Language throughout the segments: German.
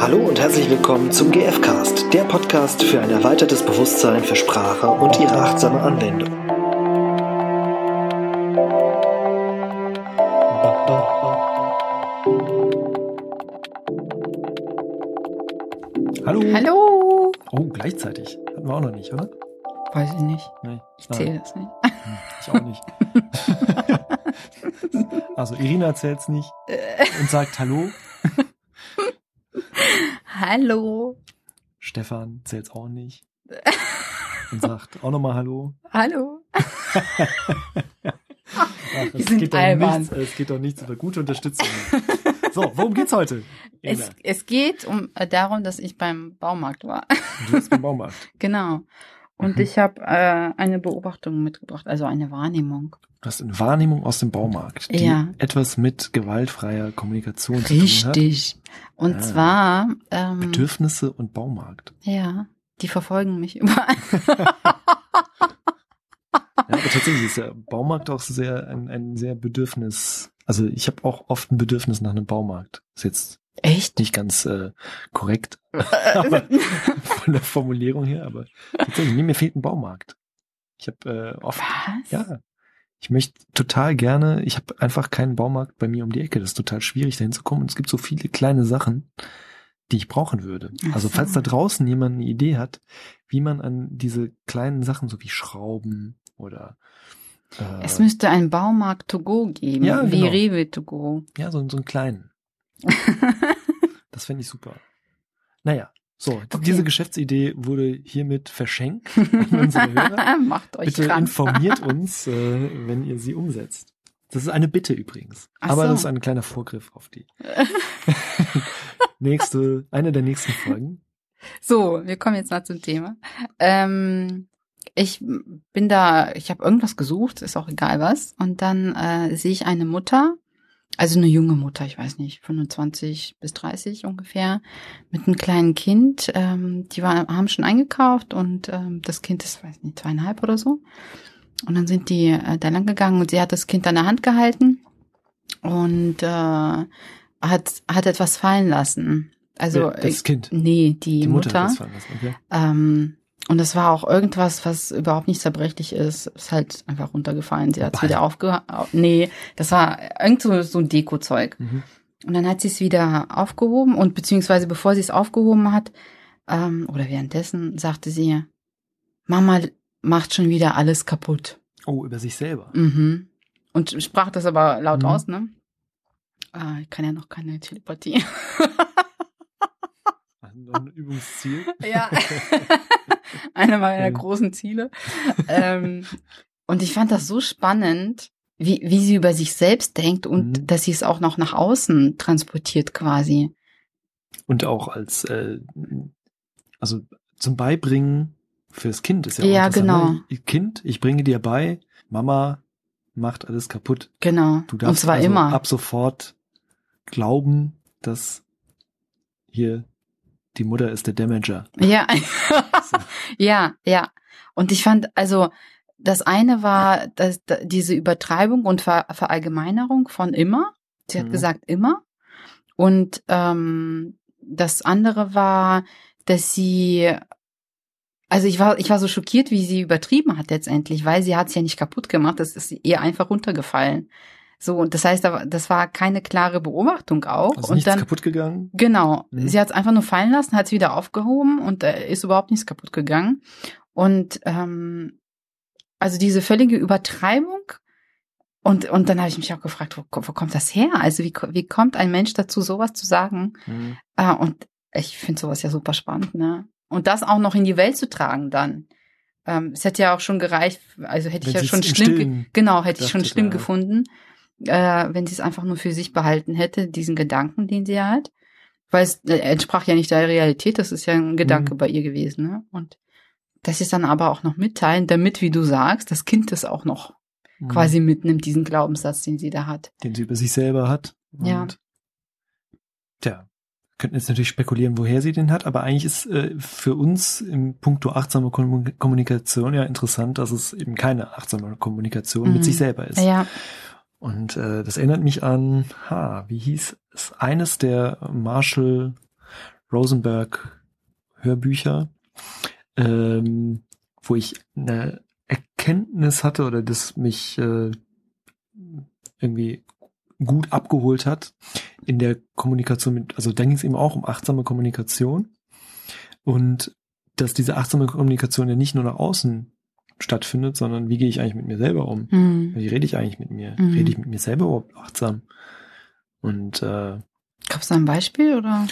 Hallo und herzlich willkommen zum GFcast, der Podcast für ein erweitertes Bewusstsein für Sprache und ihre achtsame Anwendung. Hallo. Hallo. Oh, gleichzeitig. Hatten wir auch noch nicht, oder? Weiß ich nicht. Nee. Ich zähle das nicht. Hm, Ich auch nicht. also Irina erzählt's nicht und sagt Hallo. Hallo. Stefan zählt's auch nicht und sagt auch nochmal Hallo. Hallo. Ach, es, geht nichts, es geht doch nichts über gute Unterstützung. So, worum geht's heute? Es, es geht um äh, darum, dass ich beim Baumarkt war. Du bist beim Baumarkt. genau. Und Mhm. ich habe äh, eine Beobachtung mitgebracht, also eine Wahrnehmung. Du hast eine Wahrnehmung aus dem Baumarkt, die Ja. etwas mit gewaltfreier Kommunikation zu tun hat. Richtig. Und Ah. zwar, ähm, Bedürfnisse und Baumarkt. ja, die verfolgen mich überall. Ja, aber tatsächlich ist der Baumarkt auch sehr ein, ein sehr Bedürfnis. Also ich habe auch oft ein Bedürfnis nach einem Baumarkt. Ist jetzt Echt? nicht ganz äh, korrekt aber von der Formulierung her, aber tatsächlich, nee, mir fehlt ein Baumarkt. Ich habe äh, oft, Was? ja, ich möchte total gerne, ich habe einfach keinen Baumarkt bei mir um die Ecke. Das ist total schwierig, da hinzukommen. Und es gibt so viele kleine Sachen, die ich brauchen würde. Ach Also so. falls da draußen jemand eine Idee hat, wie man an diese kleinen Sachen, so wie Schrauben oder Es müsste einen Baumarkt to go geben, Ja, wie genau. Rewe to go. ja, so, so einen kleinen. Das fände ich super. Naja, so, Okay. diese Geschäftsidee wurde hiermit verschenkt an unsere Hörer. Macht euch Bitte krank. informiert uns, äh, wenn ihr sie umsetzt. Das ist eine Bitte übrigens. Ach Aber so. das ist ein kleiner Vorgriff auf die nächste, eine der nächsten Folgen. So, wir kommen jetzt mal zum Thema. Ähm, ich bin da, ich habe irgendwas gesucht, ist auch egal was. Und dann äh, sehe ich eine Mutter, also eine junge Mutter, ich weiß nicht, 25 bis 30 ungefähr, mit einem kleinen Kind. Ähm, die war, haben schon eingekauft und ähm, das Kind ist, weiß nicht, zweieinhalb oder so. Und dann sind die äh, da lang gegangen und sie hat das Kind an der Hand gehalten und äh, hat, hat etwas fallen lassen. Also das Kind. Nee, die, Die Mutter, Mutter. hat das fallen lassen, okay. Ähm, und das war auch irgendwas, was überhaupt nicht zerbrechlich ist. Ist halt einfach runtergefallen. Sie hat es wieder aufge... Nee, das war irgend so, so ein Deko-Zeug. Mhm. Und dann hat sie es wieder aufgehoben und beziehungsweise bevor sie es aufgehoben hat, ähm, oder währenddessen, sagte sie, Mama macht schon wieder alles kaputt. Oh, über sich selber. Mhm. Und sprach das aber laut Mhm. aus, ne? Ah, ich kann ja noch keine Telepathie. Ein Übungsziel. Ja. Einer meiner großen Ziele. ähm, und ich fand das so spannend, wie, wie sie über sich selbst denkt und Mhm. dass sie es auch noch nach außen transportiert quasi. Und auch als, äh, also zum Beibringen fürs Kind ist ja auch Ja, interessant, genau. Ne? Kind, ich bringe dir bei, Mama macht alles kaputt. Genau. Du darfst und zwar also immer. ab sofort glauben, dass hier die Mutter ist der Damager. Ja. So. ja, ja. Und ich fand, also, das eine war dass, da- diese Übertreibung und Ver Verallgemeinerung von immer. Sie hat Mhm. gesagt immer. Und ähm, das andere war, dass sie, also ich war, ich war so schockiert, wie sie übertrieben hat letztendlich, weil sie hat es ja nicht kaputt gemacht, das ist ihr einfach runtergefallen. So, und das heißt, das war keine klare Beobachtung auch. Also und nichts dann, kaputt gegangen. Genau. Mhm. Sie hat es einfach nur fallen lassen, hat es wieder aufgehoben und äh, ist überhaupt nichts kaputt gegangen. Und ähm, also diese völlige Übertreibung. Und, und dann habe ich mich auch gefragt, wo, wo kommt das her? Also wie, wie kommt ein Mensch dazu, sowas zu sagen? Mhm. Ah, und ich finde sowas ja super spannend, ne? Und das auch noch in die Welt zu tragen dann. Ähm, es hätte ja auch schon gereicht, also hätte ich Wenn ja sie schon schlimm, genau, hätte ich schon schlimm ja. gefunden, äh, wenn sie es einfach nur für sich behalten hätte, diesen Gedanken, den sie hat. Weil es äh, entsprach ja nicht der Realität, das ist ja ein Gedanke Mhm. bei ihr gewesen, ne? Und dass sie es dann aber auch noch mitteilen, damit, wie du sagst, das Kind das auch noch Mhm. quasi mitnimmt, diesen Glaubenssatz, den sie da hat. Den sie über sich selber hat. Ja. Tja, könnten jetzt natürlich spekulieren, woher sie den hat, aber eigentlich ist äh, für uns im Punkto achtsame Kommu- Kommunikation ja interessant, dass es eben keine achtsame Kommunikation Mhm. mit sich selber ist. Ja, Und äh, das erinnert mich an, ha, wie hieß es, eines der Marshall Rosenberg Hörbücher, ähm, wo ich eine Erkenntnis hatte oder das mich äh, irgendwie gut abgeholt hat in der Kommunikation mit, also da ging es eben auch um achtsame Kommunikation. Und dass diese achtsame Kommunikation ja nicht nur nach außen stattfindet, sondern wie gehe ich eigentlich mit mir selber um? Mhm. Wie rede ich eigentlich mit mir? Mhm. Rede ich mit mir selber überhaupt achtsam? Und äh, Gab es da ein Beispiel oder?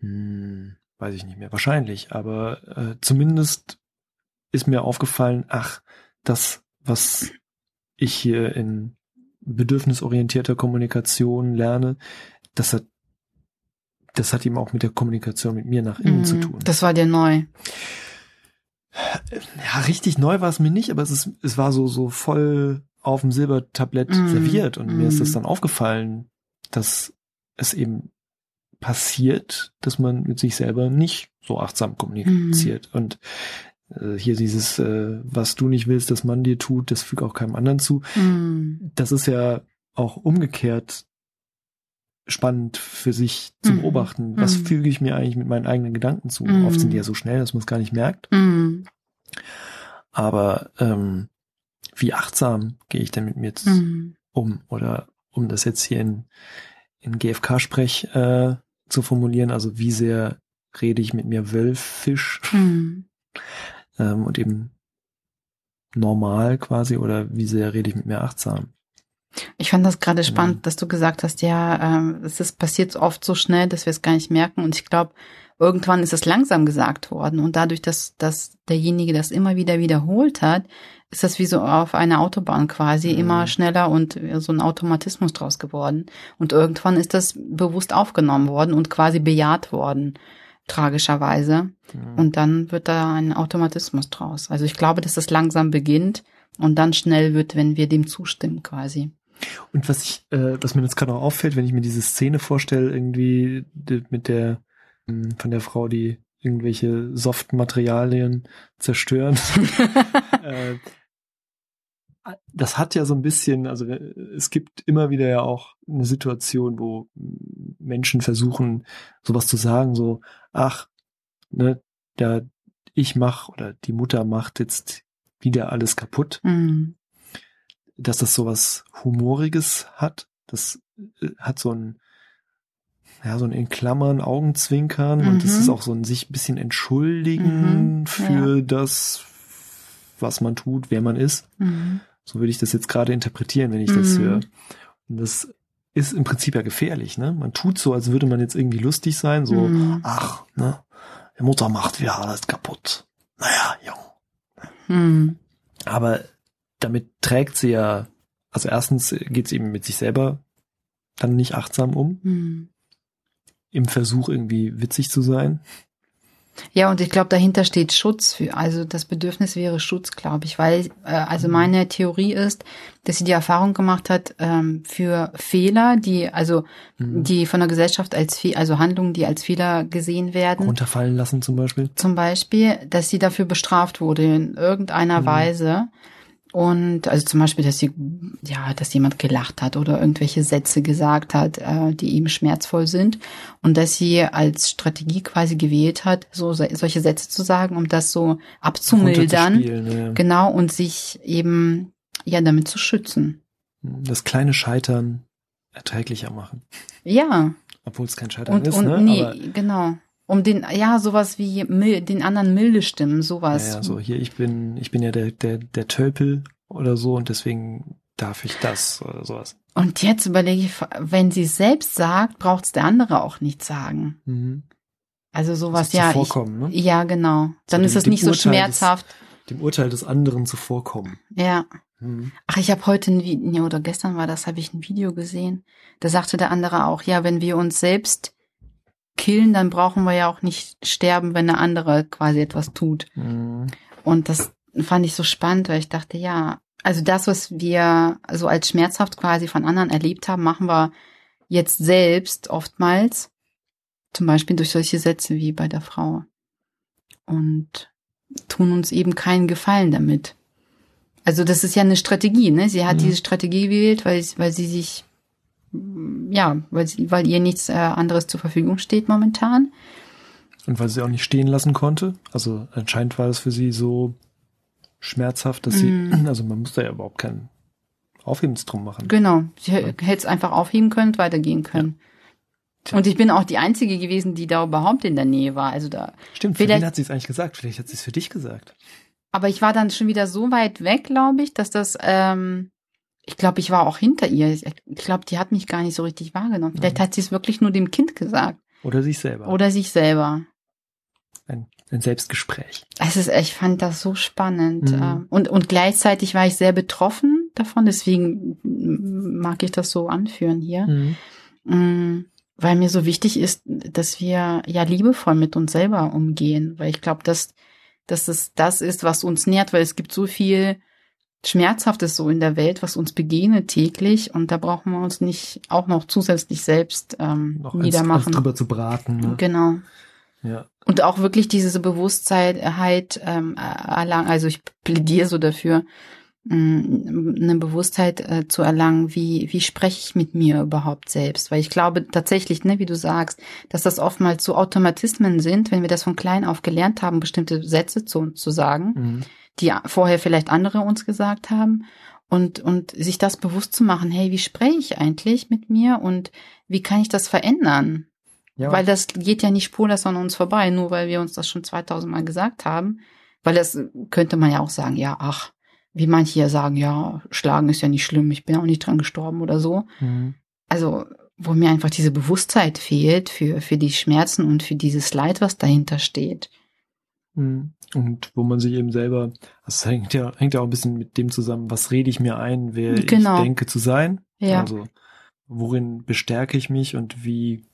hm, weiß ich nicht mehr, wahrscheinlich, aber äh, zumindest ist mir aufgefallen, ach, das, was ich hier in bedürfnisorientierter Kommunikation lerne, das hat, das hat eben auch mit der Kommunikation mit mir nach innen zu Mhm. tun. Das war dir neu. Ja, richtig neu war es mir nicht, aber es ist, es war so, so voll auf dem Silbertablett Mm, serviert und mir ist das mm. dann aufgefallen, dass es eben passiert, dass man mit sich selber nicht so achtsam kommuniziert und äh, hier dieses, äh, was du nicht willst, dass man dir tut, das fügt auch keinem anderen zu. Mhm. Das ist ja auch umgekehrt spannend für sich zu Mhm. beobachten. Was Mhm. füge ich mir eigentlich mit meinen eigenen Gedanken zu? Mhm. Oft sind die ja so schnell, dass man es gar nicht merkt. Mhm. Aber ähm, wie achtsam gehe ich denn mit mir Mhm. um? Oder um das jetzt hier in, in GFK-Sprech äh, zu formulieren, also wie sehr rede ich mit mir wölfisch Mhm. ähm, und eben normal quasi oder wie sehr rede ich mit mir achtsam? Ich fand das gerade spannend, dass du gesagt hast, ja, ähm, es ist passiert oft so schnell, dass wir es gar nicht merken. Und ich glaube, irgendwann ist es langsam gesagt worden. Und dadurch, dass, dass derjenige das immer wieder wiederholt hat, ist das wie so auf einer Autobahn quasi Mhm. immer schneller und so ein Automatismus draus geworden. Und irgendwann ist das bewusst aufgenommen worden und quasi bejaht worden, tragischerweise. Mhm. Und dann wird da ein Automatismus draus. Also ich glaube, dass das langsam beginnt und dann schnell wird, wenn wir dem zustimmen quasi. Und was ich, äh, was mir jetzt gerade noch auffällt, wenn ich mir diese Szene vorstelle, irgendwie mit der mh, von der Frau, die irgendwelche Soft-Materialien zerstören. äh, das hat ja so ein bisschen, also äh, es gibt immer wieder ja auch eine Situation, wo Menschen versuchen, sowas zu sagen, so, ach, ne, der ich mach oder die Mutter macht jetzt wieder alles kaputt Mhm. Dass das sowas Humoriges hat. Das äh, hat so ein, ja, so ein in Klammern Augenzwinkern und es Mhm. ist auch so ein sich ein bisschen entschuldigen Mhm, für das, was man tut, wer man ist. Mhm. So würde ich das jetzt gerade interpretieren, wenn ich das Mhm. höre. Und das ist im Prinzip ja gefährlich, ne? Man tut so, als würde man jetzt irgendwie lustig sein, so, Mhm. ach, ne? Die Mutter macht wieder alles kaputt. Naja, Jung. Mhm. Aber damit trägt sie ja, also erstens geht sie eben mit sich selber dann nicht achtsam um, Mhm. im Versuch irgendwie witzig zu sein. Ja, und ich glaube, dahinter steht Schutz für, also das Bedürfnis wäre Schutz, glaube ich, weil, äh, also Mhm. meine Theorie ist, dass sie die Erfahrung gemacht hat, ähm, für Fehler, die, also, Mhm. die von der Gesellschaft als, also Handlungen, die als Fehler gesehen werden, Runterfallen lassen zum Beispiel. zum Beispiel, dass sie dafür bestraft wurde in irgendeiner Mhm. Weise. Und also zum Beispiel, dass sie, ja, dass jemand gelacht hat oder irgendwelche Sätze gesagt hat, äh, die ihm schmerzvoll sind. Und dass sie als Strategie quasi gewählt hat, so so- solche Sätze zu sagen, um das so abzumildern. Runterzuspielen, ja. Genau, und sich eben ja damit zu schützen. Das kleine Scheitern erträglicher machen. Ja. Obwohl es kein Scheitern Und, ist, und ne? nee, Aber, genau. Um den, ja, sowas wie mil, den anderen milde stimmen, sowas. ja, ja, so hier, ich bin, ich bin ja der, der, der Tölpel oder so und deswegen darf ich das oder sowas. Und jetzt überlege ich, wenn sie es selbst sagt, braucht es der andere auch nicht sagen. Mhm. Also sowas, So ja. zuvorkommen, ne? Ich, ja, genau. Dann dem- ist es dem nicht so Urteil des- schmerzhaft. Dem Urteil des anderen zuvorkommen. Ja. Mhm. Ach, ich habe heute ein Video, nee, oder gestern war das, habe ich ein Video gesehen. Da sagte der andere auch, ja, wenn wir uns selbst killen, dann brauchen wir ja auch nicht sterben, wenn der andere quasi etwas tut. Mhm. Und das fand ich so spannend, weil ich dachte, ja, also das, was wir so als schmerzhaft quasi von anderen erlebt haben, machen wir jetzt selbst oftmals. Zum Beispiel durch solche Sätze wie bei der Frau. Und tun uns eben keinen Gefallen damit. Also das ist ja eine Strategie, ne? Sie hat Mhm. diese Strategie gewählt, weil, weil sie sich, ja, weil, sie, weil ihr nichts äh, anderes zur Verfügung steht momentan. Und weil sie auch nicht stehen lassen konnte. Also anscheinend war das für sie so schmerzhaft, dass Mhm. sie, also man muss da ja überhaupt keinen Aufhebens drum machen. Genau. Sie hätte es einfach aufheben können und weitergehen können. Tja. Und ich bin auch die Einzige gewesen, die da überhaupt in der Nähe war. Also da, Stimmt, für Vielleicht- wen hat sie es eigentlich gesagt? Vielleicht hat sie es für dich gesagt. aber ich war dann schon wieder so weit weg, glaube ich, dass das, ähm, ich glaube, ich war auch hinter ihr. Ich glaube, die hat mich gar nicht so richtig wahrgenommen. Vielleicht Mhm. hat sie es wirklich nur dem Kind gesagt Oder sich selber. oder sich selber. ein, ein Selbstgespräch. Es ist, ich fand das so spannend. Mhm. ähm, Und, und gleichzeitig war ich sehr betroffen davon, deswegen mag ich das so anführen hier. Mhm. Mm, Weil mir so wichtig ist, dass wir ja liebevoll mit uns selber umgehen. Weil ich glaube, dass, dass es das ist, was uns nährt, weil es gibt so viel Schmerzhaftes so in der Welt, was uns begegnet täglich. Und da brauchen wir uns nicht auch noch zusätzlich selbst ähm, Noch eins, eins niedermachen. drüber zu braten. Ne? Genau. Ja. Und auch wirklich diese Bewusstheit ähm, erlangen, also ich plädiere so dafür, mh, eine Bewusstheit äh, zu erlangen, wie, wie spreche ich mit mir überhaupt selbst? Weil ich glaube tatsächlich, ne, wie du sagst, dass das oftmals so Automatismen sind, wenn wir das von klein auf gelernt haben, bestimmte Sätze zu uns zu sagen, Mhm. Die vorher vielleicht andere uns gesagt haben. Und, und sich das bewusst zu machen, hey, wie spreche ich eigentlich mit mir und wie kann ich das verändern? Ja, Weil das geht ja nicht spurlos an uns vorbei, nur weil wir uns das schon 2000 Mal gesagt haben. Weil das könnte man ja auch sagen, ja, ach, wie manche ja sagen, ja, schlagen ist ja nicht schlimm, ich bin auch nicht dran gestorben oder so. mhm. Also, wo mir einfach diese Bewusstheit fehlt für, für die Schmerzen und für dieses Leid, was dahinter steht. Mhm. Und wo man sich eben selber, das hängt ja, hängt ja auch ein bisschen mit dem zusammen, was rede ich mir ein, wer Genau. ich denke zu sein. Ja. Also, worin bestärke ich mich und wie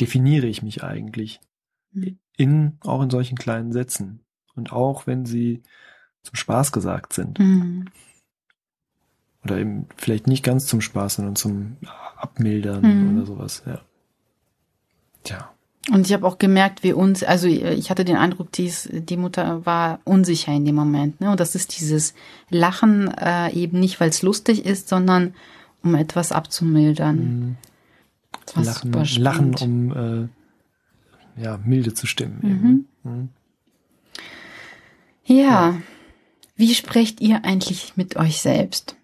definiere ich mich eigentlich? Mhm. In, auch in solchen kleinen Sätzen. Und auch wenn sie zum Spaß gesagt sind. Mhm. Oder eben vielleicht nicht ganz zum Spaß, sondern zum Abmildern Mhm. oder sowas, ja. Tja. Und ich habe auch gemerkt, wie uns, also ich hatte den Eindruck, dies, die Mutter war unsicher in dem Moment. Ne? Und das ist dieses Lachen äh, eben nicht, weil es lustig ist, sondern um etwas abzumildern. Mhm. Das war Lachen, super Lachen, um äh, ja, milde zu stimmen. Mhm. eben. Mhm. Ja. Wie sprecht ihr eigentlich mit euch selbst?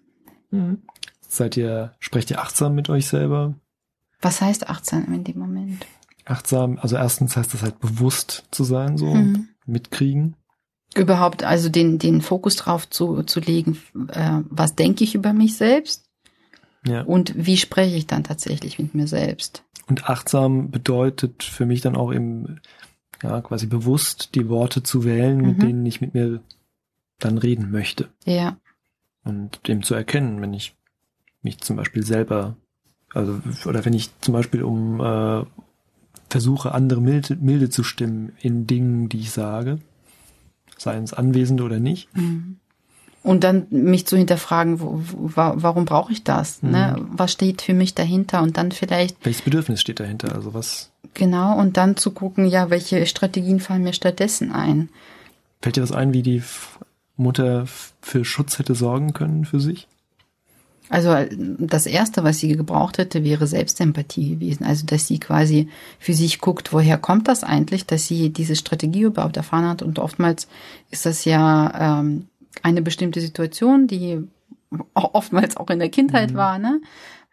Mhm. Seid ihr, sprecht ihr achtsam mit euch selber? Was heißt achtsam in dem Moment? Achtsam, also erstens heißt das halt bewusst zu sein, so Mhm. mitkriegen. Überhaupt also den, den Fokus drauf zu, zu legen, äh, was denke ich über mich selbst Ja. und wie spreche ich dann tatsächlich mit mir selbst? Und achtsam bedeutet für mich dann auch eben, ja, quasi bewusst die Worte zu wählen, mit Mhm. denen ich mit mir dann reden möchte. Ja. Und dem zu erkennen, wenn ich mich zum Beispiel selber, also, oder wenn ich zum Beispiel um, äh, versuche, andere milde, milde zu stimmen in Dingen, die ich sage, seien es Anwesende oder nicht. Mhm. Und dann mich zu hinterfragen, wo, wo, wa- warum brauche ich das? Ne? Was steht für mich dahinter? Und dann vielleicht, Welches Bedürfnis steht dahinter? Also was, genau, und dann zu gucken, ja, welche Strategien fallen mir stattdessen ein? fällt dir was ein, wie die Mutter für Schutz hätte sorgen können für sich? Also äh, das Erste, was sie gebraucht hätte, wäre Selbstempathie gewesen. Also dass sie quasi für sich guckt, woher kommt das eigentlich, dass sie diese Strategie überhaupt erfahren hat. Und oftmals ist das ja ähm, eine bestimmte Situation, die oftmals auch in der Kindheit Mhm. war, ne?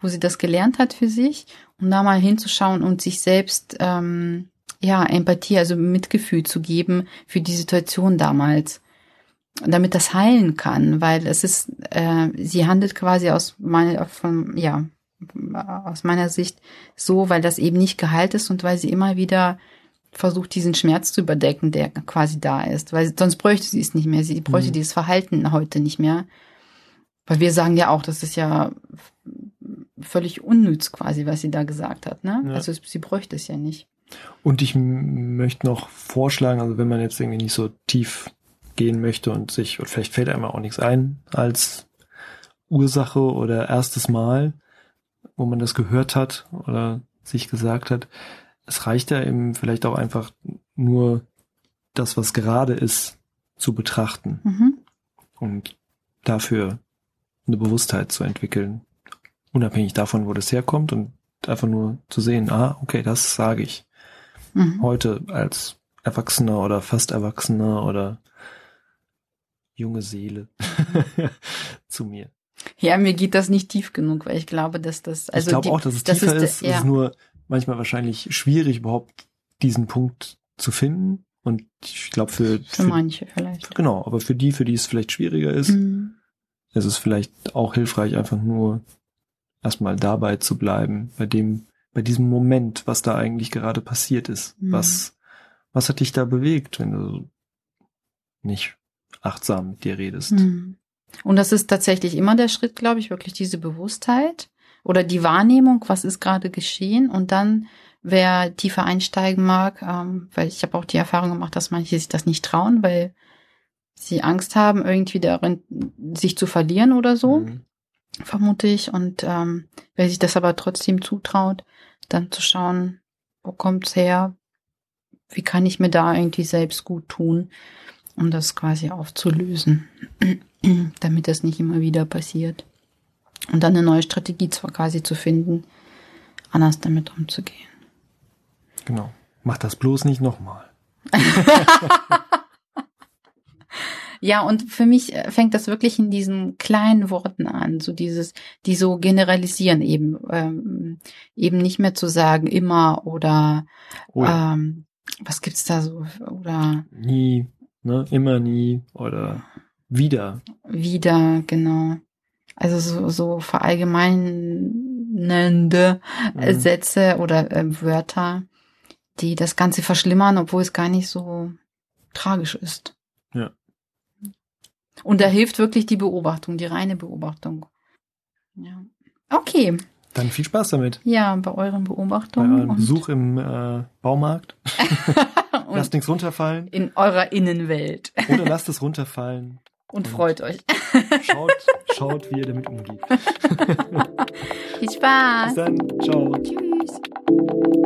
wo sie das gelernt hat für sich, um da mal hinzuschauen und sich selbst ähm, ja Empathie, also Mitgefühl zu geben für die Situation damals damit das heilen kann, weil es ist, äh, sie handelt quasi aus meiner, von, ja, aus meiner Sicht so, weil das eben nicht geheilt ist und weil sie immer wieder versucht, diesen Schmerz zu überdecken, der quasi da ist, weil sonst bräuchte sie es nicht mehr, sie bräuchte Mhm. dieses Verhalten heute nicht mehr, weil wir sagen ja auch, das ist ja völlig unnütz quasi, was sie da gesagt hat, ne? Ja. Also sie bräuchte es ja nicht. Und ich möchte noch vorschlagen, also wenn man jetzt irgendwie nicht so tief gehen möchte und sich, und vielleicht fällt einem auch nichts ein als Ursache oder erstes Mal, wo man das gehört hat oder sich gesagt hat, es reicht ja eben vielleicht auch einfach nur das, was gerade ist, zu betrachten Mhm. und dafür eine Bewusstheit zu entwickeln, unabhängig davon, wo das herkommt und einfach nur zu sehen, ah, okay, das sage ich Mhm. heute als Erwachsener oder fast Erwachsener oder junge Seele zu mir. Ja, mir geht das nicht tief genug, weil ich glaube, dass das also ich glaube auch, dass es das tiefer ist, ist. ja. Es ist nur manchmal wahrscheinlich schwierig, überhaupt diesen Punkt zu finden. Und ich glaube für, für manche vielleicht. genau, aber für die, für die es vielleicht schwieriger ist, Mhm. ist es vielleicht auch hilfreich, einfach nur erstmal dabei zu bleiben, bei dem, bei diesem Moment, was da eigentlich gerade passiert ist. Mhm. Was, was hat dich da bewegt, wenn du nicht achtsam mit dir redest? Mhm. Und das ist tatsächlich immer der Schritt, glaube ich, wirklich diese Bewusstheit oder die Wahrnehmung, was ist gerade geschehen und dann wer tiefer einsteigen mag, ähm, weil ich habe auch die Erfahrung gemacht, dass manche sich das nicht trauen, weil sie Angst haben, irgendwie darin sich zu verlieren oder so, Mhm. vermute ich. Und ähm, wer sich das aber trotzdem zutraut, dann zu schauen, wo kommt's her, wie kann ich mir da irgendwie selbst gut tun, um das quasi aufzulösen, damit das nicht immer wieder passiert. Und dann eine neue Strategie zwar quasi zu finden, anders damit umzugehen. Genau. Mach das bloß nicht nochmal. Ja, und für mich äh, fängt das wirklich in diesen kleinen Worten an, so dieses, die so generalisieren eben, ähm, eben nicht mehr zu sagen immer oder Oh ja. ähm, was gibt's da so oder Nie, ne? Immer nie oder wieder. wieder, genau. Also so, so verallgemeinende äh, Mhm. Sätze oder äh, Wörter, die das Ganze verschlimmern, obwohl es gar nicht so tragisch ist. Ja. Und da hilft wirklich die Beobachtung, die reine Beobachtung. Ja. Okay. Dann viel Spaß damit. Ja, bei euren Bei Beobachtungen eurem und, Besuch im äh, Baumarkt. Lasst und nichts runterfallen in eurer Innenwelt. oder lasst es runterfallen. Und freut euch. Schaut, schaut, wie ihr damit umgeht. Viel Spaß. Bis dann. Ciao. Tschüss.